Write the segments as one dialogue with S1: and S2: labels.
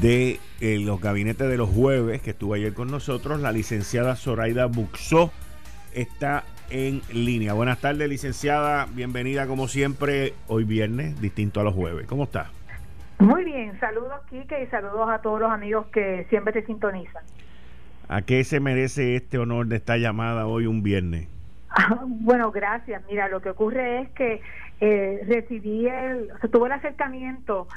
S1: de eh, los gabinetes de los jueves, que estuvo ayer con nosotros, la licenciada Zoraida Buxó, está en línea. Buenas tardes, licenciada. Bienvenida, como siempre, hoy viernes, distinto a los jueves. ¿Cómo está?
S2: Muy bien. Saludos, Kike, y saludos a todos los amigos que siempre te sintonizan.
S1: ¿A qué se merece este honor de esta llamada hoy un viernes?
S2: bueno, gracias. Mira, lo que ocurre es que eh, recibí el, o tuve el acercamiento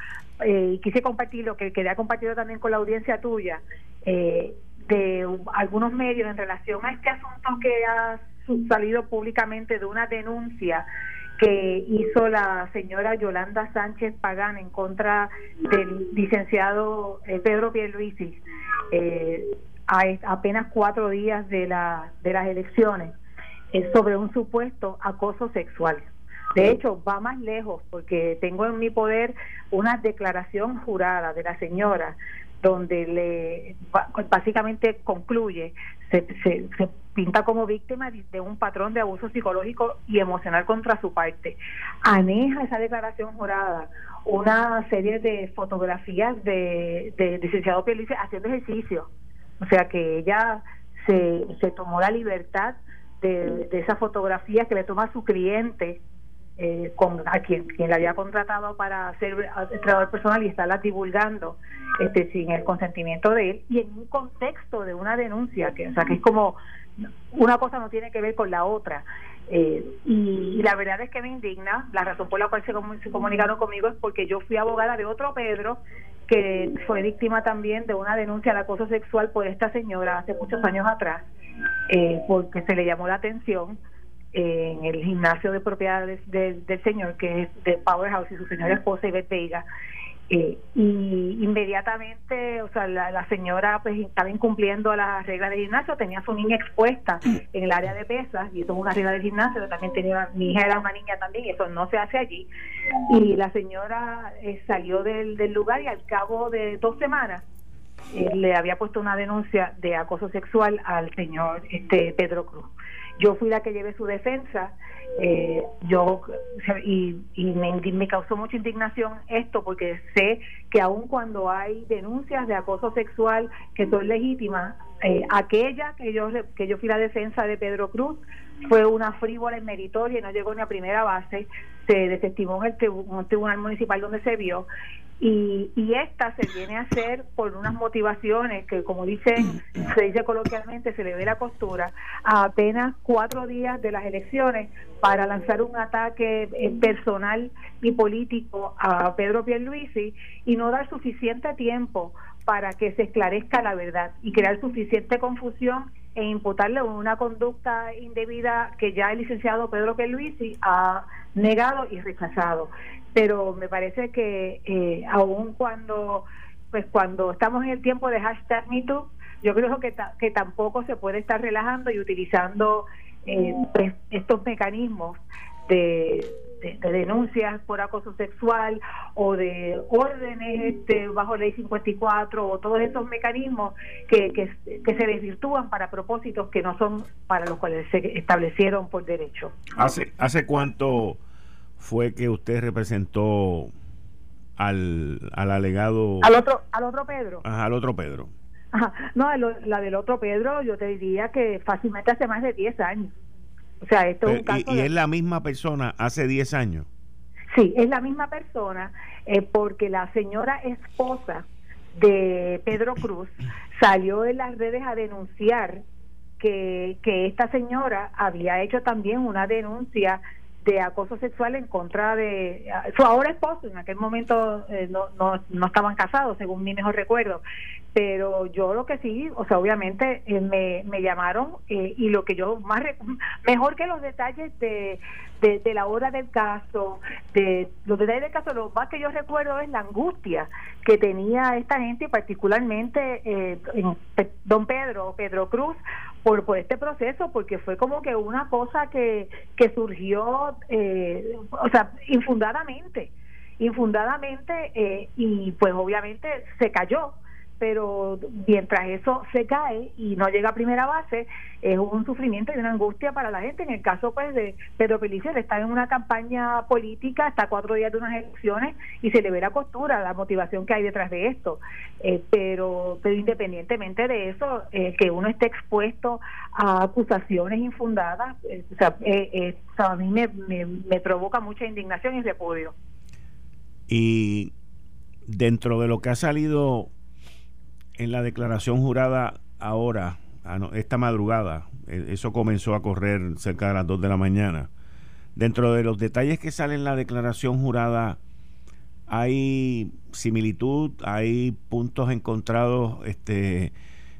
S2: eh, quise compartir lo que quería compartido también con la audiencia tuya eh, de algunos medios en relación a este asunto que ha salido públicamente de una denuncia que hizo la señora Yolanda Sánchez Pagán en contra del licenciado eh, Pedro Pierluisi eh, a apenas cuatro días de, la, de las elecciones sobre un supuesto acoso sexual. De hecho, va más lejos porque tengo en mi poder una declaración jurada de la señora donde le básicamente concluye, se, se, pinta como víctima de un patrón de abuso psicológico y emocional contra su parte. Aneja esa declaración jurada una serie de fotografías de, de licenciado Pelice haciendo ejercicio. O sea que ella se, se tomó la libertad de, de esa fotografía que le toma a su cliente eh, con a quien, quien le había contratado para ser entrenador personal y estarla divulgando este sin el consentimiento de él y en un contexto de una denuncia que o sea que es como una cosa no tiene que ver con la otra. Eh, y, la verdad es que me indigna la razón por la cual se, se comunicaron conmigo es porque yo fui abogada de otro Pedro que fue víctima también de una denuncia de acoso sexual por esta señora hace muchos años atrás eh, porque se le llamó la atención en el gimnasio de propiedades del señor, que es de Powerhouse y su señora esposa Ivette Veiga. Eh, y inmediatamente, o sea, la, señora pues estaba incumpliendo las reglas del gimnasio, tenía a su niña expuesta en el área de pesas, y eso es una regla del gimnasio, también tenía, mi hija era una niña también, y eso no se hace allí. Y la señora eh, salió del, del lugar y al cabo de dos semanas eh, le había puesto una denuncia de acoso sexual al señor este Pedro Cruz. Yo fui la que llevé su defensa, eh, yo y, y me, causó mucha indignación esto porque sé que aun cuando hay denuncias de acoso sexual que son legítimas, eh, aquella que yo que yo fui la defensa de Pedro Cruz fue una frívola en meritoria y no llegó ni a primera base, se desestimó en el, tribunal municipal donde se vio. Y, y esta se viene a hacer por unas motivaciones que como dicen se dice coloquialmente se le ve la costura a apenas cuatro días de las elecciones para lanzar un ataque eh, personal y político a Pedro Pierluisi y no dar suficiente tiempo para que se esclarezca la verdad y crear suficiente confusión e imputarle una conducta indebida que ya el licenciado Pedro Pierluisi ha negado y rechazado. Pero me parece que eh, aun cuando pues cuando estamos en el tiempo de hashtag MeToo, yo creo que, que tampoco se puede estar relajando y utilizando eh, pues, estos mecanismos de, de, denuncias por acoso sexual o de órdenes este, bajo ley 54 o todos esos mecanismos que, que, se desvirtúan para propósitos que no son para los cuales se establecieron por derecho.
S1: ¿Hace, hace cuánto fue que usted representó al, al alegado...
S2: Al otro, al otro Pedro.
S1: al otro Pedro.
S2: No, la del otro Pedro yo te diría que fácilmente hace más de 10 años. O sea, esto es un caso
S1: ¿Y, es la misma persona hace 10 años?
S2: Sí, es la misma persona eh, porque la señora esposa de Pedro Cruz salió en las redes a denunciar que, que esta señora había hecho también una denuncia de acoso sexual en contra de su ahora esposo, en aquel momento eh, no, no, no estaban casados, según mi mejor recuerdo, pero yo lo que sí, o sea, obviamente eh, me, me llamaron eh, y lo que yo más, mejor que los detalles de, de, la hora del caso, de los detalles del caso, lo más que yo recuerdo es la angustia que tenía esta gente, particularmente eh, don Pedro, Pedro Cruz, por, por este proceso, porque fue como que una cosa que, que surgió, eh, o sea, infundadamente, infundadamente, eh, y pues obviamente se cayó pero mientras eso se cae y no llega a primera base, es un sufrimiento y una angustia para la gente. En el caso pues de Pedro Pelicio, está en una campaña política, está cuatro días de unas elecciones y se le ve la costura, la motivación que hay detrás de esto. Eh, pero, pero independientemente de eso, eh, que uno esté expuesto a acusaciones infundadas, eh, a mí me, me, me provoca mucha indignación y repudio.
S1: Y dentro de lo que ha salido en la declaración jurada ahora, esta madrugada, e, eso comenzó a correr cerca de las 2 de la mañana. Dentro de los detalles que salen en la declaración jurada, hay similitud, hay puntos encontrados este,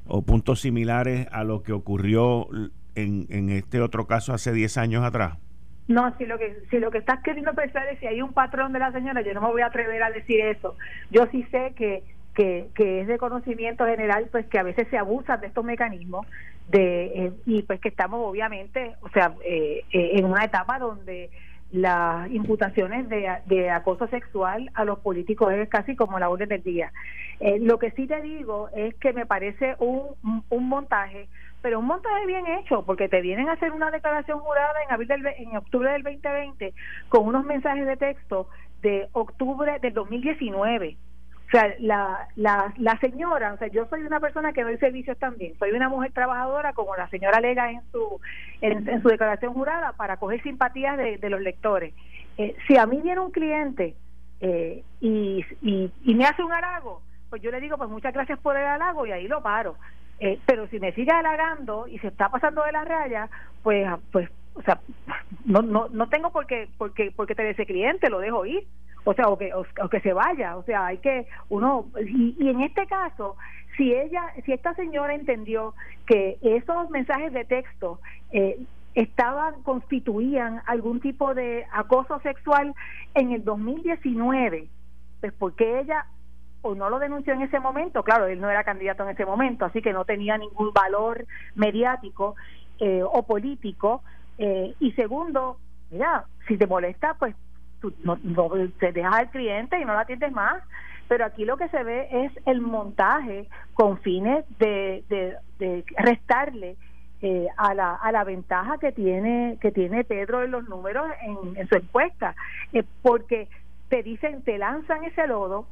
S1: o puntos similares a lo que ocurrió en, en este otro caso hace 10 años atrás.
S2: No, si lo que si lo que estás queriendo pensar es si hay un patrón de la señora, yo no me voy a atrever a decir eso. Yo sí sé que que, es de conocimiento general, pues que a veces se abusan de estos mecanismos de eh, y pues que estamos obviamente, o sea, eh, eh, en una etapa donde las imputaciones de, de, acoso sexual a los políticos es casi como la orden del día. lo que sí te digo es que me parece un, un montaje, pero un montaje bien hecho, porque te vienen a hacer una declaración jurada en, abril del, en octubre del 2020 con unos mensajes de texto de octubre del 2019 o sea, la, la, la señora, o sea, yo soy una persona que doy servicios también, soy una mujer trabajadora, como la señora alega en su, en, su declaración jurada, para coger simpatías de, de los lectores. Eh, si a mí viene un cliente eh, y, y, y me hace un halago, pues yo le digo, pues muchas gracias por el halago y ahí lo paro. Eh, pero si me sigue halagando y se está pasando de la raya, pues, pues, o sea, no, no, no tengo por qué, por qué, por qué tener ese cliente, lo dejo ir o sea, o que, o, que se vaya, o sea, hay que uno, y, en este caso, si ella, si esta señora entendió que esos mensajes de texto eh, estaban, constituían algún tipo de acoso sexual en el 2019, pues porque ella o no lo denunció en ese momento, claro, él no era candidato en ese momento, así que no tenía ningún valor mediático eh, o político, eh, y segundo, mira, si te molesta, pues no, te dejas al cliente y no la atiendes más. Pero aquí lo que se ve es el montaje con fines de, de, restarle eh, a, la, a la ventaja que tiene que tiene Pedro en los números en, su encuesta, eh, porque te dicen, te lanzan ese lodo,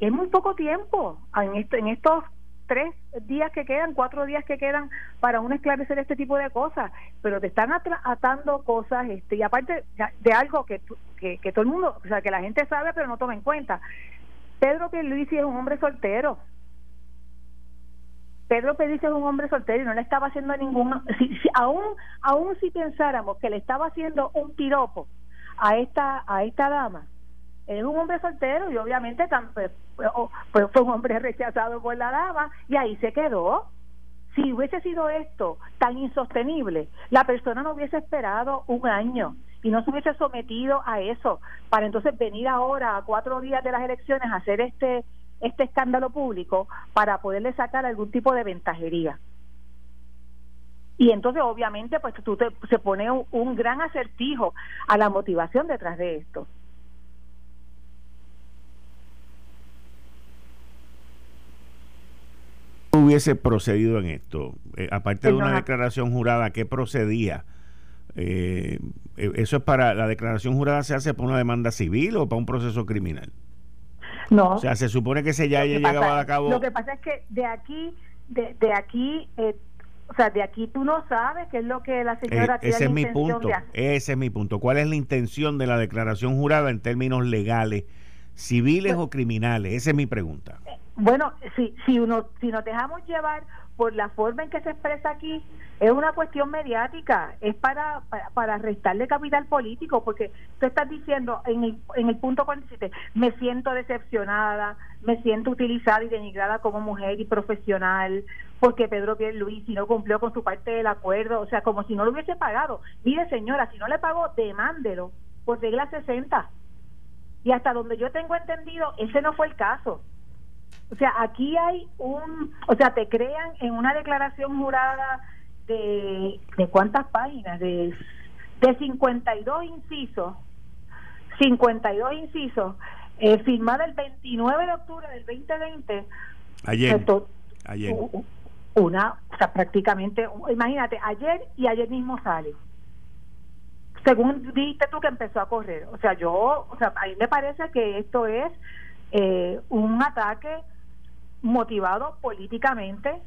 S2: es muy poco tiempo en, esto, en estos tres días que quedan, cuatro días que quedan para uno esclarecer este tipo de cosas, pero te están atando cosas, este, y aparte de algo que, que, todo el mundo, o sea, que la gente sabe pero no toma en cuenta. Pedro Pierluisi es un hombre soltero. Pedro Pierluisi es un hombre soltero y no le estaba haciendo ningún, si, si, aún, aún si pensáramos que le estaba haciendo un piropo a esta, a esta dama, es un hombre soltero y obviamente pues, pues, fue un hombre rechazado por la dama y ahí se quedó. Si hubiese sido esto tan insostenible, la persona no hubiese esperado un año y no se hubiese sometido a eso para entonces venir ahora a cuatro días de las elecciones a hacer este este escándalo público para poderle sacar algún tipo de ventajería. Y entonces obviamente pues tú te, se pone un gran acertijo a la motivación detrás de esto.
S1: Hubiese procedido en esto? Eh, aparte de una declaración jurada, ¿qué procedía? Eh, eh, ¿Eso es para la declaración jurada se hace por una demanda civil o para un proceso criminal?
S2: No.
S1: O sea, se supone que se ya haya llegado a cabo.
S2: Lo que pasa es que de aquí, de, de aquí, o sea, de aquí tú no sabes qué es lo que la señora
S1: tiene Ese es mi punto. Ese es mi punto. ¿Cuál es la intención de la declaración jurada en términos legales, civiles pues o criminales? Esa es mi pregunta.
S2: Bueno, si, si, uno, si nos dejamos llevar por la forma en que se expresa aquí, es una cuestión mediática, es para, para, restarle capital político, porque tú estás diciendo en el, en el punto 47, me siento decepcionada, me siento utilizada y denigrada como mujer y profesional, porque Pedro Pierluisi no cumplió con su parte del acuerdo, o sea, como si no lo hubiese pagado. Mire, señora, si no le pagó, demándelo por regla 60. Y hasta donde yo tengo entendido, ese no fue el caso. O sea, aquí hay un, o sea, te crean en una declaración jurada de, de cuántas páginas, de, de 52 incisos, 52 incisos, eh, firmada el 29 de octubre del 2020.
S1: Ayer. ayer.
S2: Una, o sea, prácticamente, imagínate, ayer y ayer mismo sale. Según dijiste tú que empezó a correr. O sea, yo, o sea, a mí me parece que esto es eh, un ataque motivado políticamente,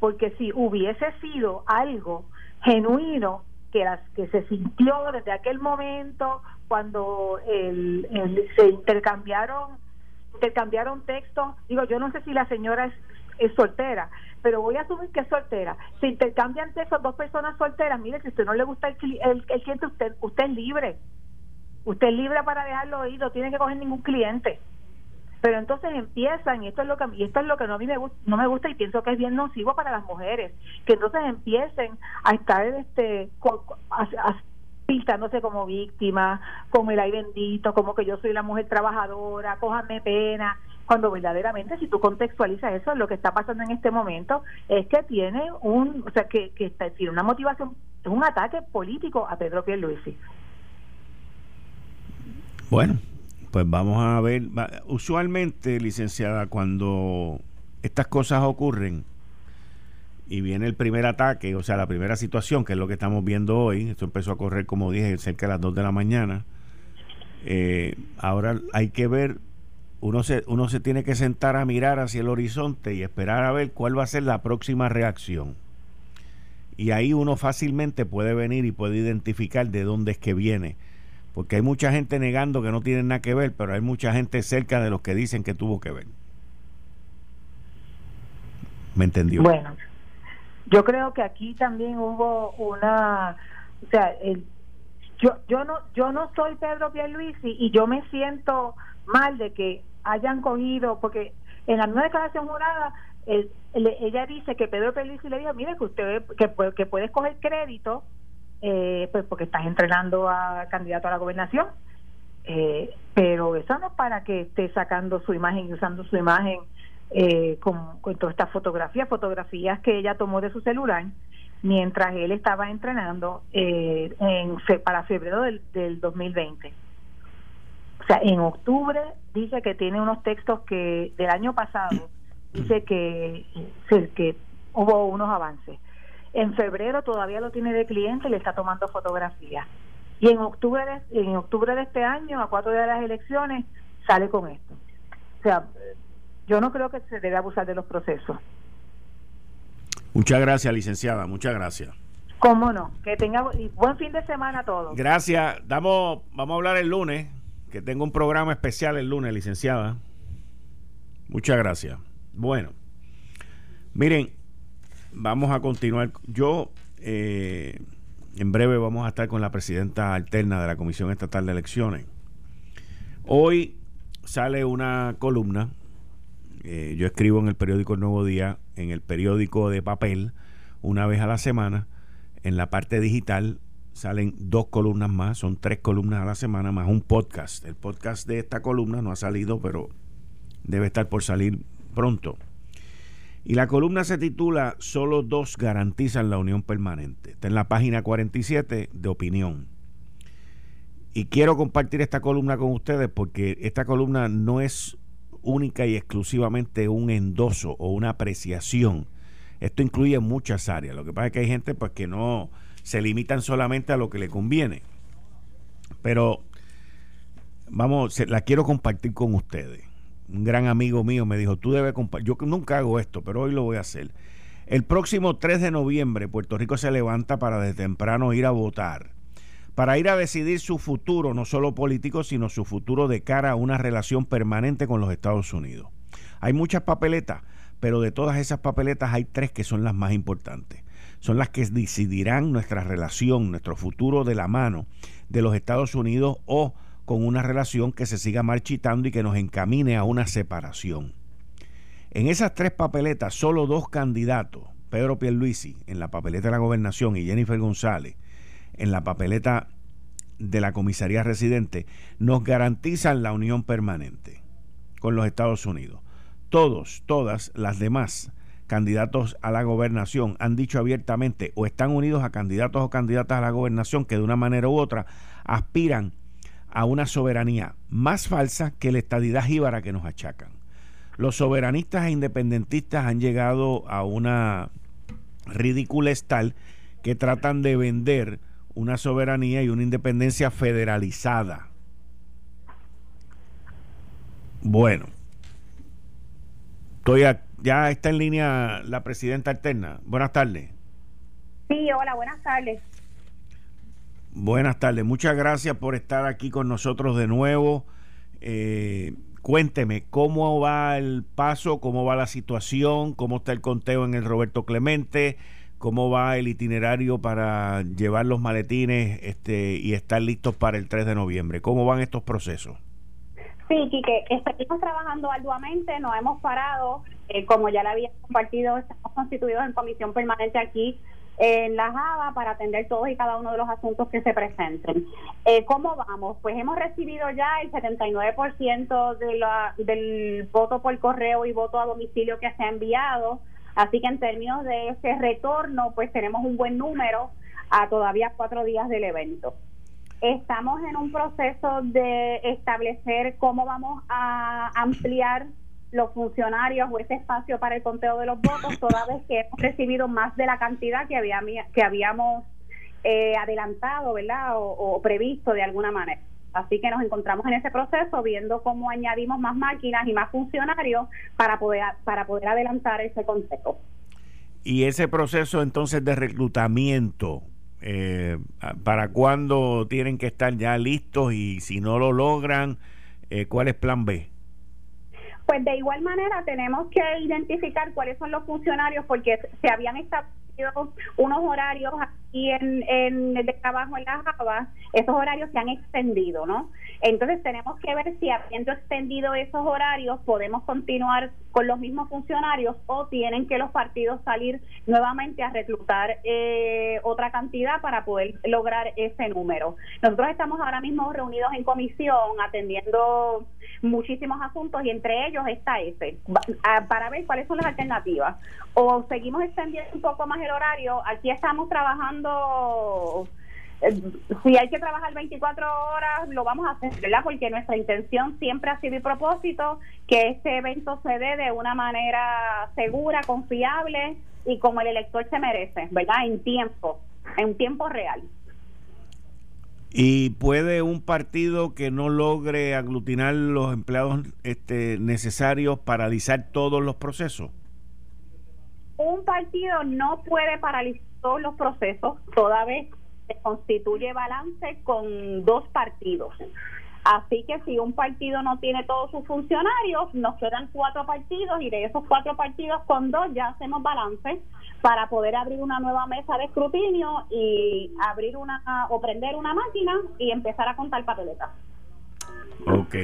S2: porque si hubiese sido algo genuino que, las, que se sintió desde aquel momento cuando el, se intercambiaron intercambiaron textos, digo, yo no sé si la señora es, es soltera, pero voy a asumir que es soltera. Se intercambian textos dos personas solteras, mire, si a usted no le gusta el, el, el cliente, usted, usted es libre. Usted es libre para dejarlo ir, no tiene que coger ningún cliente pero entonces empiezan y esto es lo que y esto es lo que no a mí me no me gusta y pienso que es bien nocivo para las mujeres que entonces empiecen a estar este pintándose como víctima como el ay bendito como que yo soy la mujer trabajadora cójame pena cuando verdaderamente si tú contextualizas eso lo que está pasando en este momento es que tiene un o sea que, que tiene una motivación un ataque político a Pedro Pierluisi.
S1: Bueno pues vamos a ver. Usualmente, licenciada, cuando estas cosas ocurren y viene el primer ataque, o sea, la primera situación, que es lo que estamos viendo hoy, esto empezó a correr, como dije, cerca de las 2 de la mañana. Eh, ahora hay que ver, uno se, uno se tiene que sentar a mirar hacia el horizonte y esperar a ver cuál va a ser la próxima reacción. Y ahí uno fácilmente puede venir y puede identificar de dónde es que viene porque hay mucha gente negando que no tienen nada que ver, pero hay mucha gente cerca de los que dicen que tuvo que ver. ¿Me entendió?
S2: Bueno, yo creo que aquí también hubo una, o sea, el, yo yo no yo no soy Pedro Pierluisi y yo me siento mal de que hayan cogido, porque en la nueva declaración jurada ella dice que Pedro Pierluisi le dijo, mire que usted que, que puede escoger crédito eh, pues porque estás entrenando a candidato a la gobernación. Eh, pero eso no es para que esté sacando su imagen y usando su imagen eh, con, todas estas fotografías, fotografías que ella tomó de su celular mientras él estaba entrenando eh, en, para febrero del, del 2020. O sea, en octubre dice que tiene unos textos que del año pasado dice que, que hubo unos avances. En febrero todavía lo tiene de cliente y le está tomando fotografías. Y en octubre de, en octubre de este año, a cuatro días de las elecciones, sale con esto. O sea, yo no creo que se debe abusar de los procesos.
S1: Muchas gracias, licenciada. Muchas gracias.
S2: Cómo no. Que tenga buen fin de semana a todos.
S1: Gracias. Damos, vamos a hablar el lunes, que tengo un programa especial el lunes, licenciada. Muchas gracias. Bueno, miren, Vamos a continuar. Yo, eh, en breve, vamos a estar con la presidenta alterna de la Comisión Estatal de Elecciones. Hoy sale una columna. Eh, yo escribo en el periódico El Nuevo Día, en el periódico de papel, una vez a la semana. En la parte digital salen dos columnas más, son tres columnas a la semana, más un podcast. El podcast de esta columna no ha salido, pero debe estar por salir pronto. Y la columna se titula Solo dos garantizan la unión permanente. Está en la página 47 de opinión. Y quiero compartir esta columna con ustedes porque esta columna no es única y exclusivamente un endoso o una apreciación. Esto incluye muchas áreas. Lo que pasa es que hay gente pues, que no se limitan solamente a lo que le conviene. Pero vamos, la quiero compartir con ustedes un gran amigo mío me dijo, tú debes yo nunca hago esto, pero hoy lo voy a hacer. El próximo 3 de noviembre Puerto Rico se levanta para de temprano ir a votar, para ir a decidir su futuro, no solo político, sino su futuro de cara a una relación permanente con los Estados Unidos. Hay muchas papeletas, pero de todas esas papeletas hay tres que son las más importantes. Son las que decidirán nuestra relación, nuestro futuro de la mano de los Estados Unidos o con una relación que se siga marchitando y que nos encamine a una separación. En esas tres papeletas, solo dos candidatos, Pedro Pierluisi en la papeleta de la gobernación y Jennifer González en la papeleta de la comisaría residente, nos garantizan la unión permanente con los Estados Unidos. Todos, todas las demás candidatos a la gobernación han dicho abiertamente o están unidos a candidatos o candidatas a la gobernación que de una manera u otra aspiran a una soberanía más falsa que la estadidad jíbara que nos achacan. Los soberanistas e independentistas han llegado a una ridiculez tal que tratan de vender una soberanía y una independencia federalizada. Bueno, estoy ya está en línea la presidenta alterna. Buenas tardes.
S3: Sí, hola, buenas tardes.
S1: Buenas tardes, muchas gracias por estar aquí con nosotros de nuevo. Eh, cuénteme cómo va el paso, cómo va la situación, cómo está el conteo en el Roberto Clemente, cómo va el itinerario para llevar los maletines este, y estar listos para el 3 de noviembre. ¿Cómo van estos procesos?
S3: Sí, Quique, estamos trabajando arduamente, no hemos parado. Eh, como ya le había compartido, estamos constituidos en comisión permanente aquí en la Java para atender todos y cada uno de los asuntos que se presenten. Eh, ¿Cómo vamos? Pues hemos recibido ya el 79% de la, del voto por correo y voto a domicilio que se ha enviado. Así que en términos de ese retorno, pues tenemos un buen número a todavía cuatro días del evento. Estamos en un proceso de establecer cómo vamos a ampliar los funcionarios o ese espacio para el conteo de los votos, toda vez que hemos recibido más de la cantidad que, había, que habíamos eh, adelantado, ¿verdad? o previsto de alguna manera. Así que nos encontramos en ese proceso viendo cómo añadimos más máquinas y más funcionarios para poder, para poder adelantar ese concepto.
S1: Y ese proceso entonces de reclutamiento, eh, ¿para cuándo tienen que estar ya listos y si no lo logran, eh, cuál es plan B?
S3: Pues de igual manera tenemos que identificar cuáles son los funcionarios porque se habían establecido unos horarios aquí en, en de trabajo en la Java, esos horarios se han extendido, ¿no? Entonces tenemos que ver si habiendo extendido esos horarios podemos continuar con los mismos funcionarios o tienen que los partidos salir nuevamente a reclutar eh, otra cantidad para poder lograr ese número. Nosotros estamos ahora mismo reunidos en comisión atendiendo muchísimos asuntos y entre ellos está ese, para ver cuáles son las alternativas. O seguimos extendiendo un poco más el horario, aquí estamos trabajando si hay que trabajar 24 horas, lo vamos a hacer, ¿verdad? Porque nuestra intención siempre ha sido y propósito que este evento se dé de una manera segura, confiable y como el elector se merece, ¿verdad? En tiempo, en tiempo real.
S1: ¿Y puede un partido que no logre aglutinar los empleados este, necesarios paralizar todos los procesos?
S3: Un partido no puede paralizar todos los procesos, toda vez constituye balance con dos partidos. Así que si un partido no tiene todos sus funcionarios, nos quedan cuatro partidos y de esos cuatro partidos con dos ya hacemos balance para poder abrir una nueva mesa de escrutinio y abrir una o prender una máquina y empezar a contar papeletas.
S1: Ok,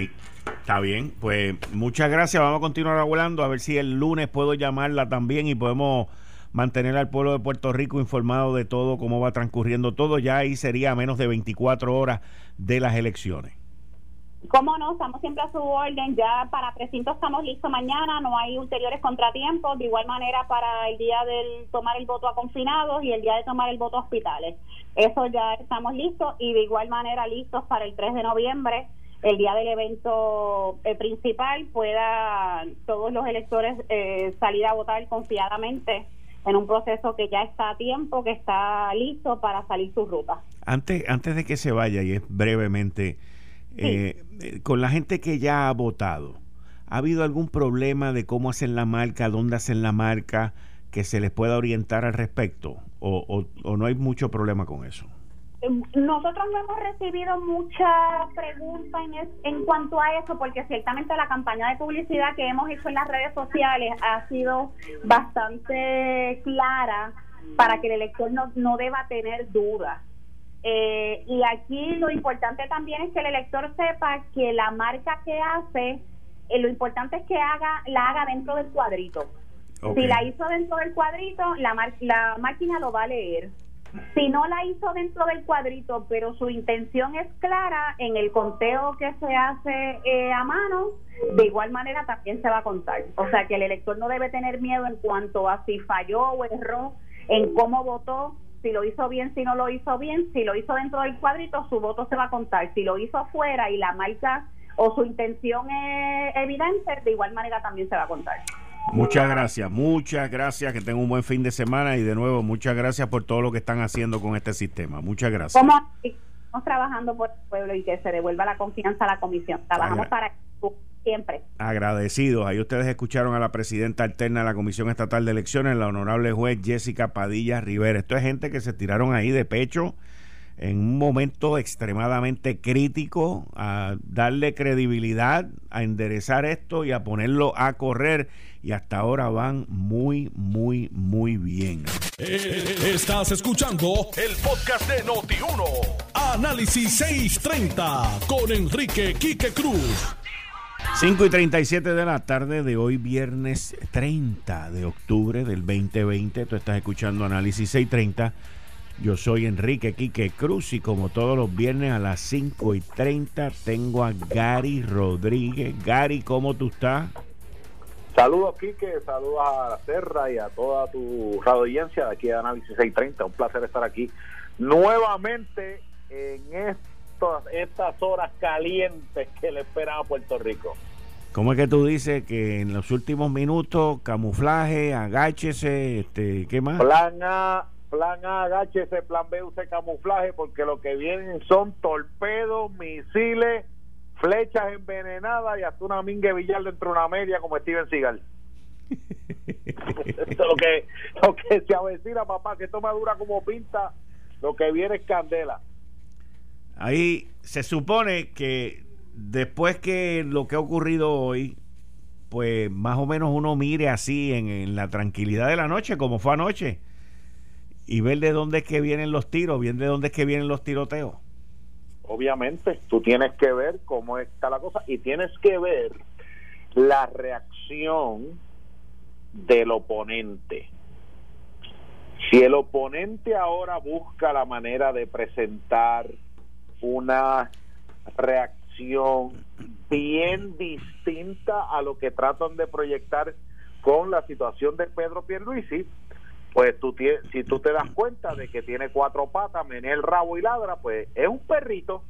S1: está bien. Pues muchas gracias. Vamos a continuar hablando a ver si el lunes puedo llamarla también y podemos mantener al pueblo de Puerto Rico informado de todo, cómo va transcurriendo todo. Ya ahí sería menos de 24 horas de las elecciones.
S3: ¿Cómo no? Estamos siempre a su orden. Ya para precinto estamos listos mañana, no hay ulteriores contratiempos. De igual manera para el día del tomar el voto a confinados y el día de tomar el voto a hospitales. Eso ya estamos listos y de igual manera listos para el 3 de noviembre, el día del evento eh, principal, puedan todos los electores eh, salir a votar confiadamente en un proceso que ya está a tiempo, que está listo para salir su ruta.
S1: Antes, antes de que se vaya, y es brevemente, eh, eh, con la gente que ya ha votado, ¿ha habido algún problema de cómo hacen la marca, dónde hacen la marca, que se les pueda orientar al respecto? ¿O, o, no hay mucho problema con eso?
S3: Nosotros no hemos recibido mucha pregunta en, en cuanto a eso, porque ciertamente la campaña de publicidad que hemos hecho en las redes sociales ha sido bastante clara para que el elector no, no deba tener dudas. Eh, y aquí lo importante también es que el elector sepa que la marca que hace, eh, lo importante es que haga la haga dentro del cuadrito. Si la hizo dentro del cuadrito, la, la máquina lo va a leer. Si no la hizo dentro del cuadrito, pero su intención es clara en el conteo que se hace eh, a mano, de igual manera también se va a contar. O sea que el elector no debe tener miedo en cuanto a si falló o erró en cómo votó, si lo hizo bien, si no lo hizo bien, si lo hizo dentro del cuadrito, su voto se va a contar. Si lo hizo afuera y la marca o su intención es evidente, de igual manera también se va a contar.
S1: Muchas gracias, muchas gracias, que tengan un buen fin de semana y de nuevo muchas gracias por todo lo que están haciendo con este sistema. Muchas gracias.
S3: Estamos trabajando por el pueblo y que se devuelva la confianza a la comisión. Trabajamos para siempre.
S1: Agradecidos. Ahí ustedes escucharon a la presidenta alterna de la Comisión Estatal de Elecciones, la honorable juez Jessica Padilla Rivera. Esto es gente que se tiraron ahí de pecho en un momento extremadamente crítico a darle credibilidad, a enderezar esto y a ponerlo a correr. Y hasta ahora van muy, muy, muy bien.
S4: Eh, estás escuchando el podcast de Noti1. Análisis 630 con Enrique Quique Cruz.
S1: 5 y 37 de la tarde de hoy, viernes 30 de octubre del 2020. Tú estás escuchando Análisis 630 yo soy Enrique Quique Cruz y como todos los viernes a las 5 y 30 tengo a Gary Rodríguez. Gary, ¿cómo tú estás?
S5: Saludos Quique, saludos a la Serra y a toda tu radio audiencia de aquí de Análisis 630. Un placer estar aquí nuevamente en estos, estas horas calientes que le esperan a Puerto Rico.
S1: ¿Cómo es que tú dices que en los últimos minutos, camuflaje, agáchese, este, ¿qué más?
S5: Plan A, plan A, agáchese, plan B, use camuflaje, porque lo que vienen son torpedos, misiles, flechas envenenadas y hasta una mingue billar dentro de una media como Steven Seagal. lo que lo que se avecina papá que esto me dura como pinta lo que viene es candela
S1: ahí se supone que después que lo que ha ocurrido hoy pues más o menos uno mire así en, en la tranquilidad de la noche como fue anoche y ver de dónde es que vienen los tiros, bien de dónde es que vienen los tiroteos.
S5: Obviamente, tú tienes que ver cómo está la cosa y tienes que ver la reacción del oponente. Si el oponente ahora busca la manera de presentar una reacción bien distinta a lo que tratan de proyectar con la situación de Pedro Pierluisi, pues tú si tú te das cuenta de que tiene cuatro patas, menea el rabo y ladra, pues es un perrito,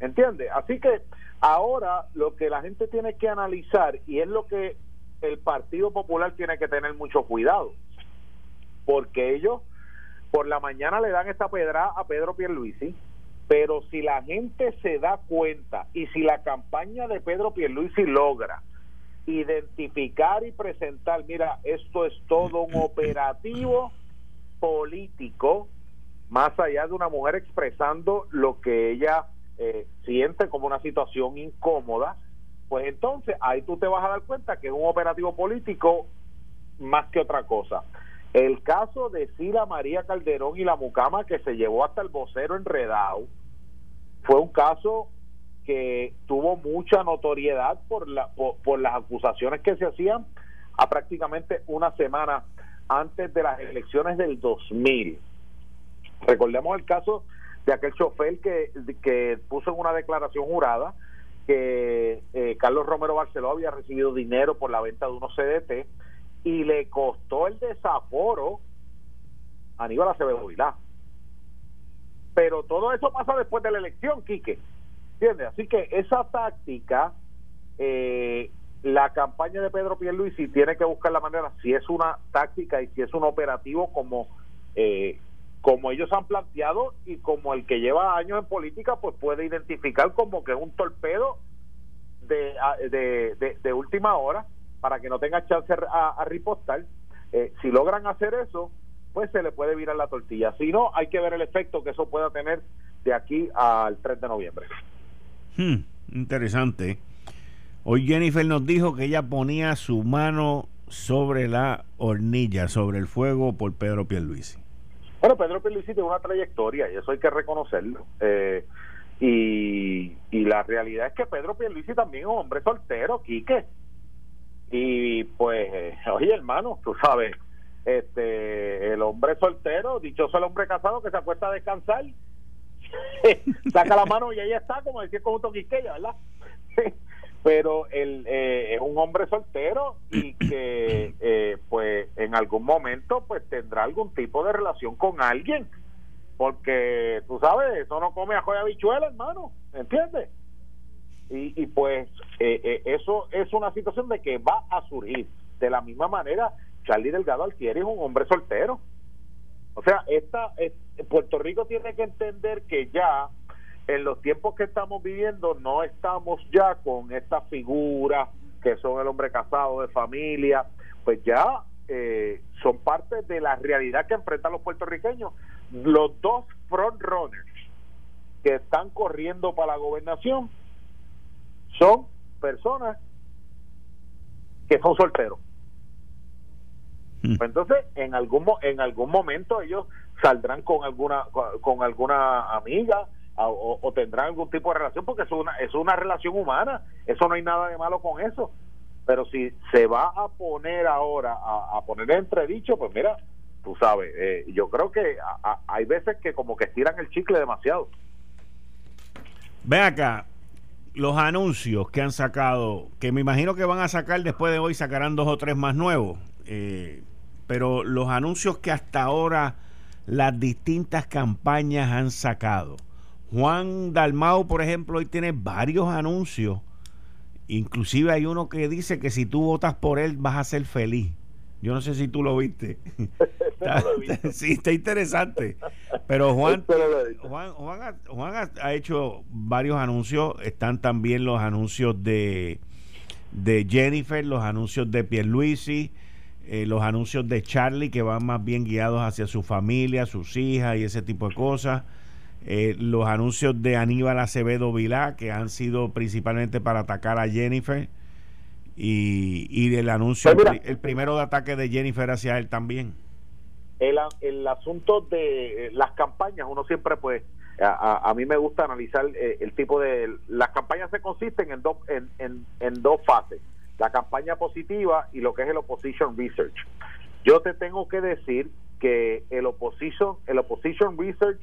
S5: ¿entiendes? Así que ahora lo que la gente tiene que analizar y es lo que el Partido Popular tiene que tener mucho cuidado, porque ellos por la mañana le dan esta pedra a Pedro Pierluisi, pero si la gente se da cuenta y si la campaña de Pedro Pierluisi logra identificar y presentar, mira, esto es todo un operativo político, más allá de una mujer expresando lo que ella eh, siente como una situación incómoda, pues entonces ahí tú te vas a dar cuenta que es un operativo político más que otra cosa. El caso de Sila María Calderón y la mucama que se llevó hasta el vocero enredado fue un caso que tuvo mucha notoriedad por, la, por, las acusaciones que se hacían a prácticamente una semana antes de las elecciones del 2000. Recordemos el caso de aquel chofer que, puso en una declaración jurada que eh, Carlos Romero Barceló había recibido dinero por la venta de unos CDT y le costó el desaforo a Aníbal Acevedo. Pero todo eso pasa después de la elección, Quique. Así que esa táctica, eh, la campaña de Pedro Pierluisi tiene que buscar la manera, si es una táctica y si es un operativo como, eh, como ellos han planteado y como el que lleva años en política, pues puede identificar como que es un torpedo de, de, de, última hora para que no tenga chance a, a ripostar. Eh, si logran hacer eso, pues se le puede virar la tortilla. Si no, hay que ver el efecto que eso pueda tener de aquí al 3 de noviembre.
S1: Hmm, interesante. Hoy Jennifer nos dijo que ella ponía su mano sobre la hornilla, sobre el fuego por Pedro Pierluisi.
S5: Bueno, Pedro Pierluisi tiene una trayectoria y eso hay que reconocerlo. Eh, y, y la realidad es que Pedro Pierluisi también es un hombre soltero, Quique. Y pues, eh, oye hermano, tú sabes, este el hombre soltero, dichoso el hombre casado que se acuesta a descansar, saca la mano y ahí está, como decía con un Quisqueya, ¿verdad? Pero él eh, es un hombre soltero y que eh, pues en algún momento pues tendrá algún tipo de relación con alguien porque tú sabes, eso no come ajo y habichuela, hermano, ¿entiendes? Y, y pues eh, eh, eso es una situación de que va a surgir. De la misma manera, Charlie Delgado Altieri es un hombre soltero. O sea, esta, Puerto Rico tiene que entender que ya en los tiempos que estamos viviendo no estamos ya con estas figuras que son el hombre casado de familia, pues ya eh, son parte de la realidad que enfrentan los puertorriqueños los dos front runners que están corriendo para la gobernación son personas que son solteros. Hmm. Entonces, en algún en algún momento ellos saldrán con alguna con alguna amiga o, tendrán algún tipo de relación porque es una es una relación humana, eso no hay nada de malo con eso. Pero si se va a poner ahora a, a poner entredicho, pues mira, tú sabes, eh, yo creo que hay veces que como que estiran el chicle demasiado.
S1: Ve acá, los anuncios que han sacado, que me imagino que van a sacar después de hoy, sacarán dos o tres más nuevos, eh, pero los anuncios que hasta ahora las distintas campañas han sacado. Juan Dalmau, por ejemplo, hoy tiene varios anuncios. Inclusive hay uno que dice que si tú votas por él vas a ser feliz. Yo no sé si tú lo viste. sí, está interesante. Pero Juan, Juan, ha, hecho varios anuncios. Están también los anuncios de, de Jennifer, los anuncios de Pierluisi, eh, los anuncios de Charlie, que van más bien guiados hacia su familia, sus hijas y ese tipo de cosas. Eh, los anuncios de Aníbal Acevedo Vilá, que han sido principalmente para atacar a Jennifer y, y el anuncio, pues el primero de ataque de Jennifer hacia él también.
S5: El, el asunto de las campañas, uno siempre pues, a, a mí me gusta analizar eh, el, tipo de... Las campañas se consisten en dos, en, en, en dos fases, la campaña positiva y lo que es el opposition research. Yo te tengo que decir que el opposition, el opposition research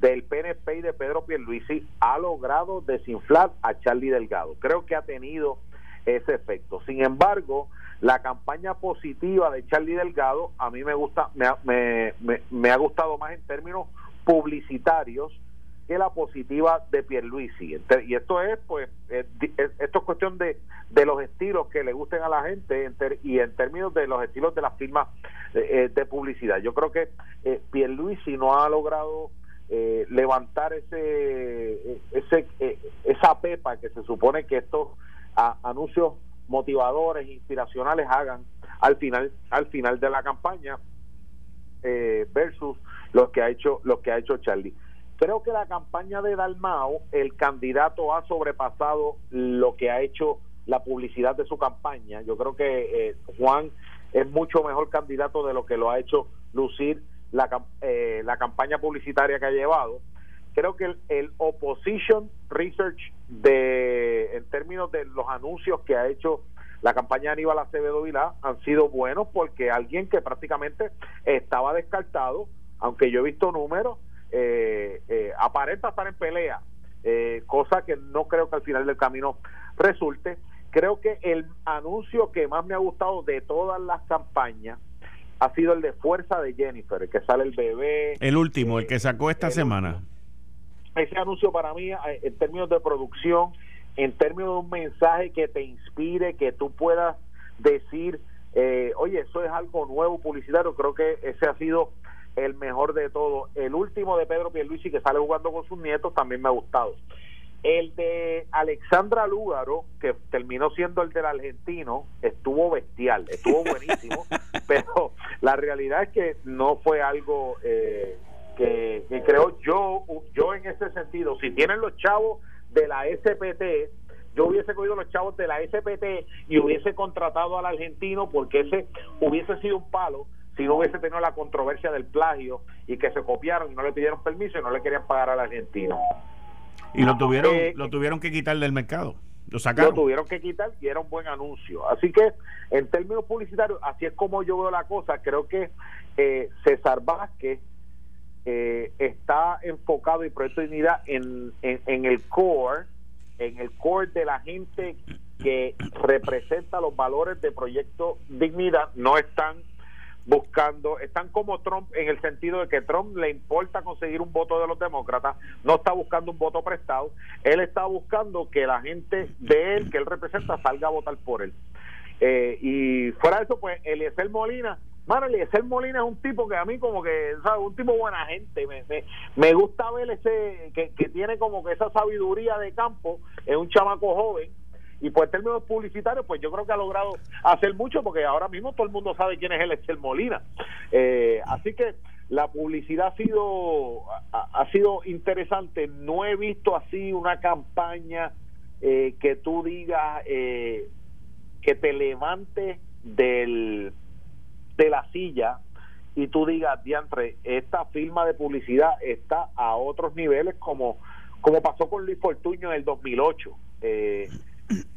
S5: del PNP y de Pedro Pierluisi ha logrado desinflar a Charlie Delgado. Creo que ha tenido ese efecto. Sin embargo, la campaña positiva de Charlie Delgado a mí me gusta, me, me, me, ha gustado más en términos publicitarios que la positiva de Pierluisi. Y esto es, pues, esto es cuestión de, de los estilos que le gusten a la gente y en términos de los estilos de las firmas eh, de publicidad. Yo creo que eh, Pierluisi no ha logrado eh, levantar ese, ese eh, esa pepa que se supone que esto anuncios motivadores, inspiracionales hagan al final, al final de la campaña eh, versus lo que ha hecho, lo que ha hecho Charlie. Creo que la campaña de Dalmao, el candidato ha sobrepasado lo que ha hecho la publicidad de su campaña. Yo creo que eh, Juan es mucho mejor candidato de lo que lo ha hecho lucir la, eh, la campaña publicitaria que ha llevado creo que el, opposition research de en términos de los anuncios que ha hecho la campaña de Aníbal Acevedo Vilá han sido buenos porque alguien que prácticamente estaba descartado, aunque yo he visto números, aparenta estar en pelea, eh, cosa que no creo que al final del camino resulte. Creo que el anuncio que más me ha gustado de todas las campañas ha sido el de Fuerza de Jennifer, el que sale el bebé.
S1: El último, el que sacó esta semana
S5: ese anuncio para mí, eh, en términos de producción, en términos de un mensaje que te inspire, que tú puedas decir, eh, oye, eso es algo nuevo publicitario, creo que ese ha sido el mejor de todo. El último de Pedro Pierluisi que sale jugando con sus nietos también me ha gustado. El de Alexandra Lúgaro, que terminó siendo el del argentino, estuvo bestial, estuvo buenísimo, pero la realidad es que no fue algo eh, que, creo yo, yo en ese sentido, si tienen los chavos de la SPT, yo hubiese cogido los chavos de la SPT y hubiese contratado al argentino porque ese hubiese sido un palo si no hubiese tenido la controversia del plagio y que se copiaron y no le pidieron permiso y no le querían pagar al argentino.
S1: Y lo tuvieron, eh, lo tuvieron que quitar del mercado. Lo sacaron.
S5: Lo tuvieron que quitar y era un buen anuncio. Así que, en términos publicitarios, así es como yo veo la cosa. Creo que eh, César Vázquez eh, está enfocado y Proyecto de Dignidad en, en, el core, en el core de la gente que representa los valores de Proyecto Dignidad. No están buscando, están como Trump en el sentido de que Trump le importa conseguir un voto de los demócratas, no está buscando un voto prestado, él está buscando que la gente de él, que él representa, salga a votar por él. Eh, y fuera de eso, pues Eliezer Molina, mano, Eliezer Molina es un tipo que a mí como que, ¿sabes? Un tipo buena gente, me, me, gusta ver ese, que, que tiene como que esa sabiduría de campo, es un chamaco joven, y pues en términos publicitarios pues yo creo que ha logrado hacer mucho porque ahora mismo todo el mundo sabe quién es el Excel Molina. Eh, así que la publicidad ha sido ha, sido interesante. No he visto así una campaña eh, que tú digas eh, que te levante del de la silla y tú digas diantre esta firma de publicidad está a otros niveles como como pasó con Luis Fortuño en el 2008 eh,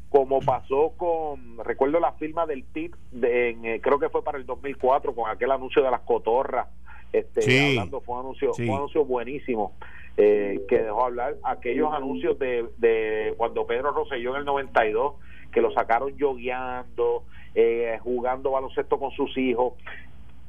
S5: como pasó con, recuerdo la firma del TIP, de, eh, creo que fue para el 2004, con aquel anuncio de las cotorras, este, hablando, fue un anuncio, fue un anuncio buenísimo, eh, que dejó hablar aquellos anuncios de, de cuando Pedro Rosselló en el 92, que lo sacaron yogueando, eh, jugando baloncesto con sus hijos,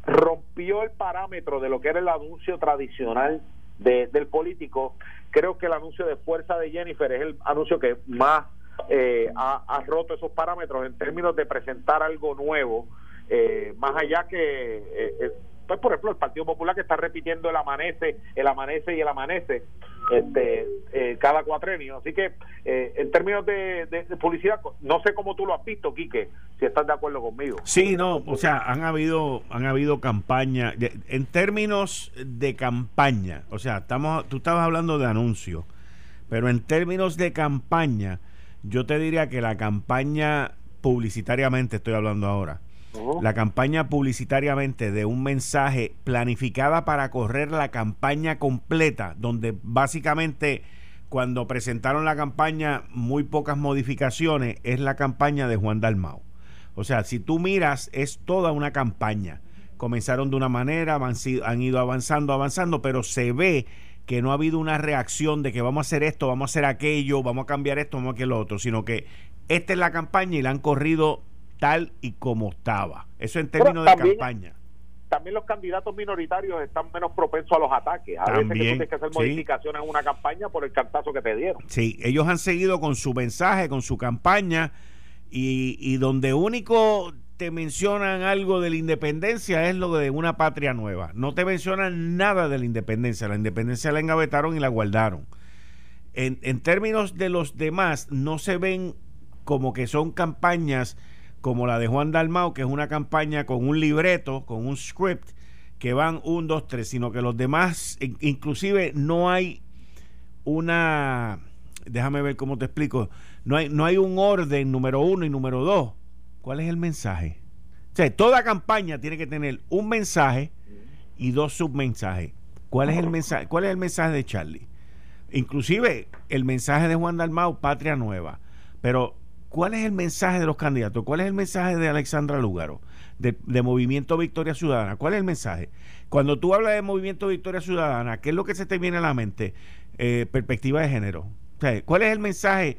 S5: rompió el parámetro de lo que era el anuncio tradicional de, del político. Creo que el anuncio de fuerza de Jennifer es el anuncio que más eh, ha, roto esos parámetros en términos de presentar algo nuevo, eh, más allá que, eh, eh, pues por ejemplo, el Partido Popular que está repitiendo el amanece, el amanece y el amanece este cada cuatrenio. Así que en términos de, publicidad, no sé cómo tú lo has visto, Quique, si estás de acuerdo conmigo.
S1: Sí, no, o sea, han habido, han habido campañas, en términos de campaña, o sea, estamos, tú estabas hablando de anuncios, pero en términos de campaña, yo te diría que la campaña publicitariamente, estoy hablando ahora, la campaña publicitariamente de un mensaje planificada para correr la campaña completa, donde básicamente cuando presentaron la campaña muy pocas modificaciones, es la campaña de Juan Dalmau. O sea, si tú miras, es toda una campaña. Comenzaron de una manera, han ido avanzando, avanzando, pero se ve que no ha habido una reacción de que vamos a hacer esto, vamos a hacer aquello, vamos a cambiar esto, vamos a hacer lo otro, sino que esta es la campaña y la han corrido tal y como estaba. Eso en términos de campaña.
S5: También los candidatos minoritarios están menos propensos a los ataques. A veces que tienes que hacer modificaciones en una campaña por el cartazo que te dieron.
S1: Sí, ellos han seguido con su mensaje, con su campaña y, y donde único te mencionan algo de la independencia es lo de una patria nueva. No te mencionan nada de la independencia. La independencia la engavetaron y la guardaron. En, en términos de los demás, no se ven como que son campañas como la de Juan Dalmau, que es una campaña con un libreto, con un script, que van un, dos, tres, sino que los demás, inclusive no hay una, déjame ver cómo te explico, no hay, no hay un orden número uno y número dos ¿Cuál es el mensaje? O sea, toda campaña tiene que tener un mensaje y dos submensajes. ¿Cuál es el mensaje? ¿Cuál es el mensaje de Charlie? Inclusive el mensaje de Juan Dalmau, Patria Nueva. Pero, ¿cuál es el mensaje de los candidatos? ¿Cuál es el mensaje de Alexandra Lúgaro? De, Movimiento Victoria Ciudadana. ¿Cuál es el mensaje? Cuando tú hablas de Movimiento Victoria Ciudadana, ¿qué es lo que se te viene a la mente? Eh, perspectiva de género. O sea, ¿cuál es el mensaje?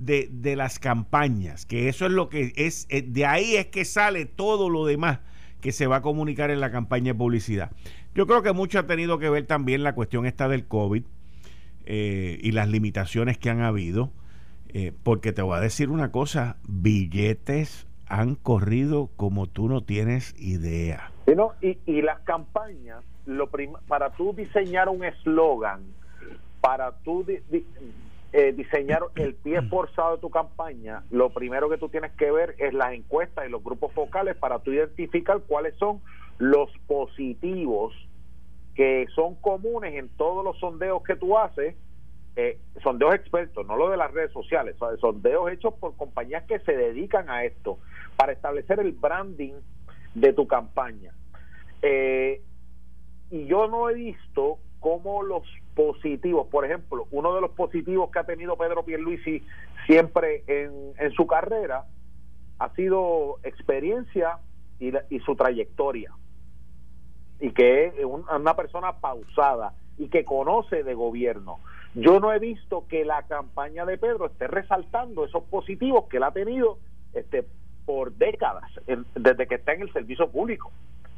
S1: De, de las campañas, que eso es lo que es, eh, de ahí es que sale todo lo demás que se va a comunicar en la campaña de publicidad. Yo creo que mucho ha tenido que ver también la cuestión esta del COVID eh, y las limitaciones que han habido, eh, porque te voy a decir una cosa, billetes han corrido como tú no tienes idea.
S5: y, y las campañas, lo para tú diseñar un eslogan, para tú eh, diseñar el pie forzado de tu campaña, lo primero que tú tienes que ver es las encuestas y los grupos focales para tú identificar cuáles son los positivos que son comunes en todos los sondeos que tú haces, eh, sondeos expertos, no lo de las redes sociales, sondeos hechos por compañías que se dedican a esto, para establecer el branding de tu campaña. Eh, y yo no he visto cómo los positivos, por ejemplo, uno de los positivos que ha tenido Pedro Pierluisi siempre en, su carrera ha sido experiencia y, y su trayectoria y que es una persona pausada y que conoce de gobierno. Yo no he visto que la campaña de Pedro esté resaltando esos positivos que él ha tenido este, por décadas, desde que está en el servicio público.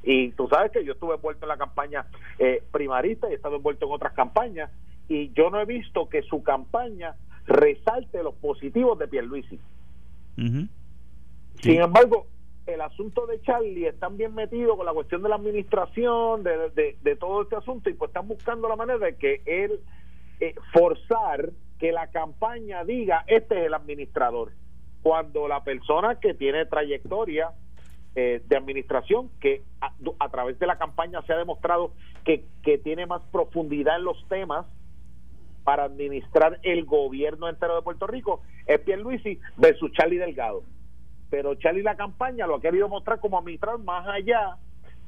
S5: Y tú sabes que yo estuve envuelto en la campaña eh, primarista y he estado envuelto en otras campañas. Y yo no he visto que su campaña resalte los positivos de Pierluisi. Sin embargo, el asunto de Charlie están bien metidos con la cuestión de la administración, de, de, todo este asunto, y pues están buscando la manera de que él eh, forzar que la campaña diga este es el administrador, cuando la persona que tiene trayectoria eh, de administración, que a, través de la campaña se ha demostrado que, que tiene más profundidad en los temas para administrar el gobierno entero de Puerto Rico, es Pierluisi versus Charlie Delgado pero Charlie la campaña lo ha querido mostrar como administrar más allá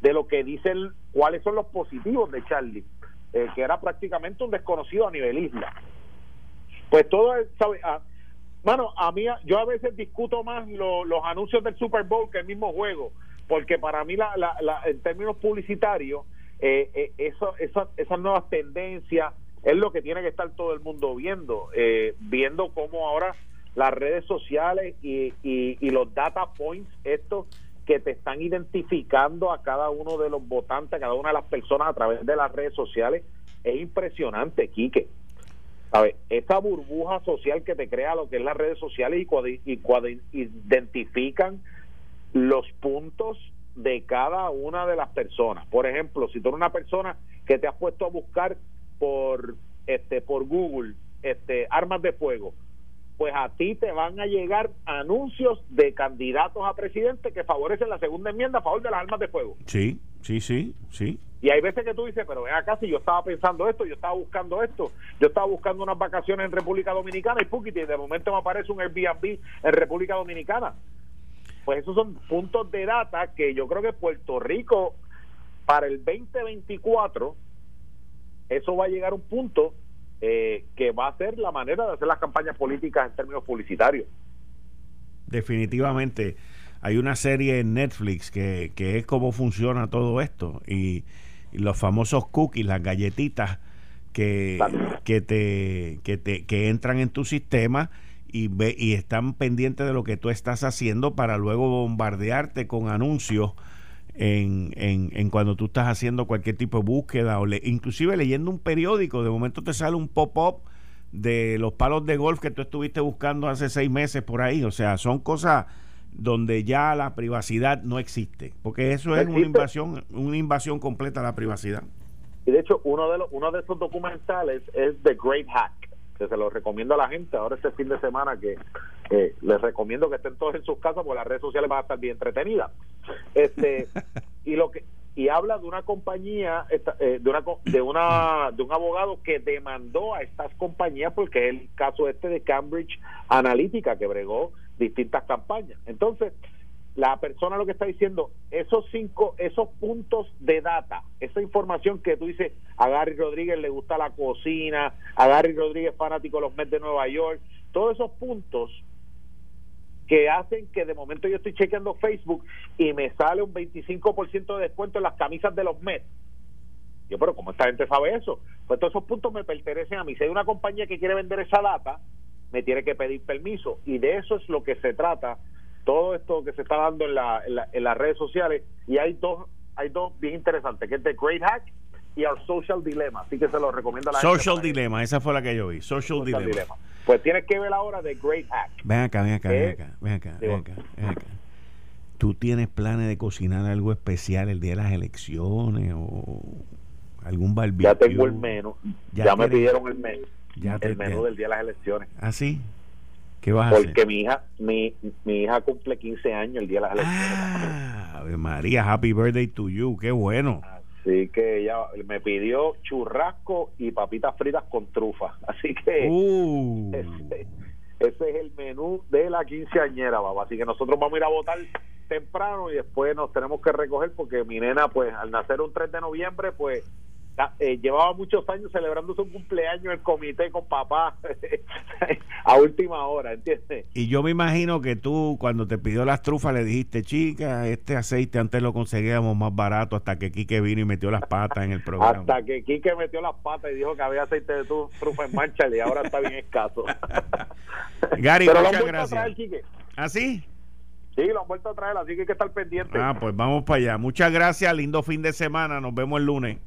S5: de lo que dicen cuáles son los positivos de Charlie, eh, que era prácticamente un desconocido a nivel isla. Pues todo, ¿sabe? Ah, bueno, a mí, yo a veces discuto más los anuncios del Super Bowl que el mismo juego, porque para mí, la, la, en términos publicitarios, eh, eh, esas nuevas tendencias es lo que tiene que estar todo el mundo viendo, eh, viendo cómo ahora las redes sociales y, y, los data points, estos que te están identificando a cada uno de los votantes, a cada una de las personas a través de las redes sociales, es impresionante, Quique. ¿Sabes? Esa burbuja social que te crea lo que es las redes sociales y, y cuando identifican los puntos de cada una de las personas. Por ejemplo, si tú eres una persona que te has puesto a buscar por este por Google este armas de fuego, pues a ti te van a llegar anuncios de candidatos a presidente que favorecen la segunda enmienda a favor de las armas de fuego.
S1: Sí, sí, sí, sí.
S5: Y hay veces que tú dices, pero ven acá, si yo estaba pensando esto, yo estaba buscando esto, yo estaba buscando unas vacaciones en República Dominicana y de momento me aparece un Airbnb en República Dominicana. Pues esos son puntos de data que yo creo que Puerto Rico, para el 2024, eso va a llegar a un punto eh, que va a ser la manera de hacer las campañas políticas en términos publicitarios.
S1: Definitivamente. Hay una serie en Netflix que, que es cómo funciona todo esto y, los famosos cookies, las galletitas que, que, te, que, te, que entran en tu sistema y, ve, y están pendientes de lo que tú estás haciendo para luego bombardearte con anuncios en, en, en, cuando tú estás haciendo cualquier tipo de búsqueda o le, inclusive leyendo un periódico, de momento te sale un pop-up de los palos de golf que tú estuviste buscando hace seis meses por ahí. O sea, son cosas donde ya la privacidad no existe, porque eso es una invasión, una invasión completa a la privacidad.
S5: Y de hecho, uno de los, uno de esos documentales es The Great Hack que se lo recomiendo a la gente ahora este fin de semana que les recomiendo que estén todos en sus casas porque las redes sociales van a estar bien entretenidas este y lo que y habla de una compañía eh, de una de una de un abogado que demandó a estas compañías porque es el caso este de Cambridge Analytica que bregó distintas campañas. Entonces la persona lo que está diciendo, esos cinco, esos puntos de data, esa información que tú dices, a Gary Rodríguez le gusta la cocina, a Gary Rodríguez fanático de los Mets de Nueva York, todos esos puntos que hacen que de momento yo estoy chequeando Facebook y me sale un 25% de descuento en las camisas de los Mets. Yo, pero ¿cómo esta gente sabe eso? Pues todos esos puntos me pertenecen a mí. Si hay una compañía que quiere vender esa data, me tiene que pedir permiso. Y de eso es lo que se trata todo esto que se está dando en, la, en, las redes sociales y hay dos hay dos bien interesantes que es The Great Hack y Our Social Dilemma así que se lo recomiendo a la
S1: Social Dilemma esa fue la que yo vi Social, Dilemma.
S5: pues tienes que ver ahora The Great Hack.
S1: Ven acá ven acá ven acá ven acá, ven acá, ven acá. tú tienes planes de cocinar algo especial el día de las elecciones o algún barbecue
S5: ya tengo el menú. Ya, me pidieron el menú. el menú del día de las elecciones.
S1: ¿ah sí?
S5: Porque mi hija mi, mi hija cumple 15 años el día de las elecciones.
S1: Ah, María, happy birthday to you, qué bueno.
S5: Así que ella me pidió churrasco y papitas fritas con trufa. Así que
S1: Uh.
S5: ese, ese es el menú de la quinceañera, papá. Así que nosotros vamos a ir a votar temprano y después nos tenemos que recoger porque mi nena, pues al nacer un 3 de noviembre, pues eh, llevaba muchos años celebrando su cumpleaños en el comité con papá a última hora, ¿entiendes?
S1: Y yo me imagino que tú, cuando te pidió las trufas, le dijiste, chica, este aceite antes lo conseguíamos más barato hasta que Quique vino y metió las patas en el programa.
S5: Hasta que Quique metió las patas y dijo que había aceite de tu- trufa en marcha y ahora está bien escaso.
S1: Gary,
S5: Pero
S1: muchas gracias.
S5: Quique.
S1: ¿Así?
S5: Sí, lo han vuelto a traer, así que hay que estar pendiente.
S1: Ah, pues vamos para allá. Muchas gracias, lindo fin de semana. Nos vemos el lunes.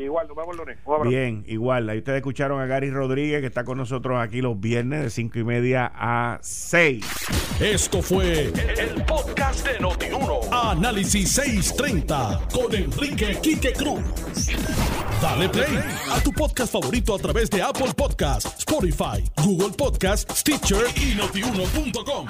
S5: Igual, nos vemos el lunes.
S1: Bien, igual. Ahí ustedes escucharon a Gary Rodríguez, que está con nosotros aquí los viernes de cinco y media a 6.
S4: Esto fue el podcast de Notiuno. Análisis 630 con Enrique Quique Cruz. Dale play a tu podcast favorito a través de Apple Podcasts, Spotify, Google Podcasts, Stitcher y notiuno.com.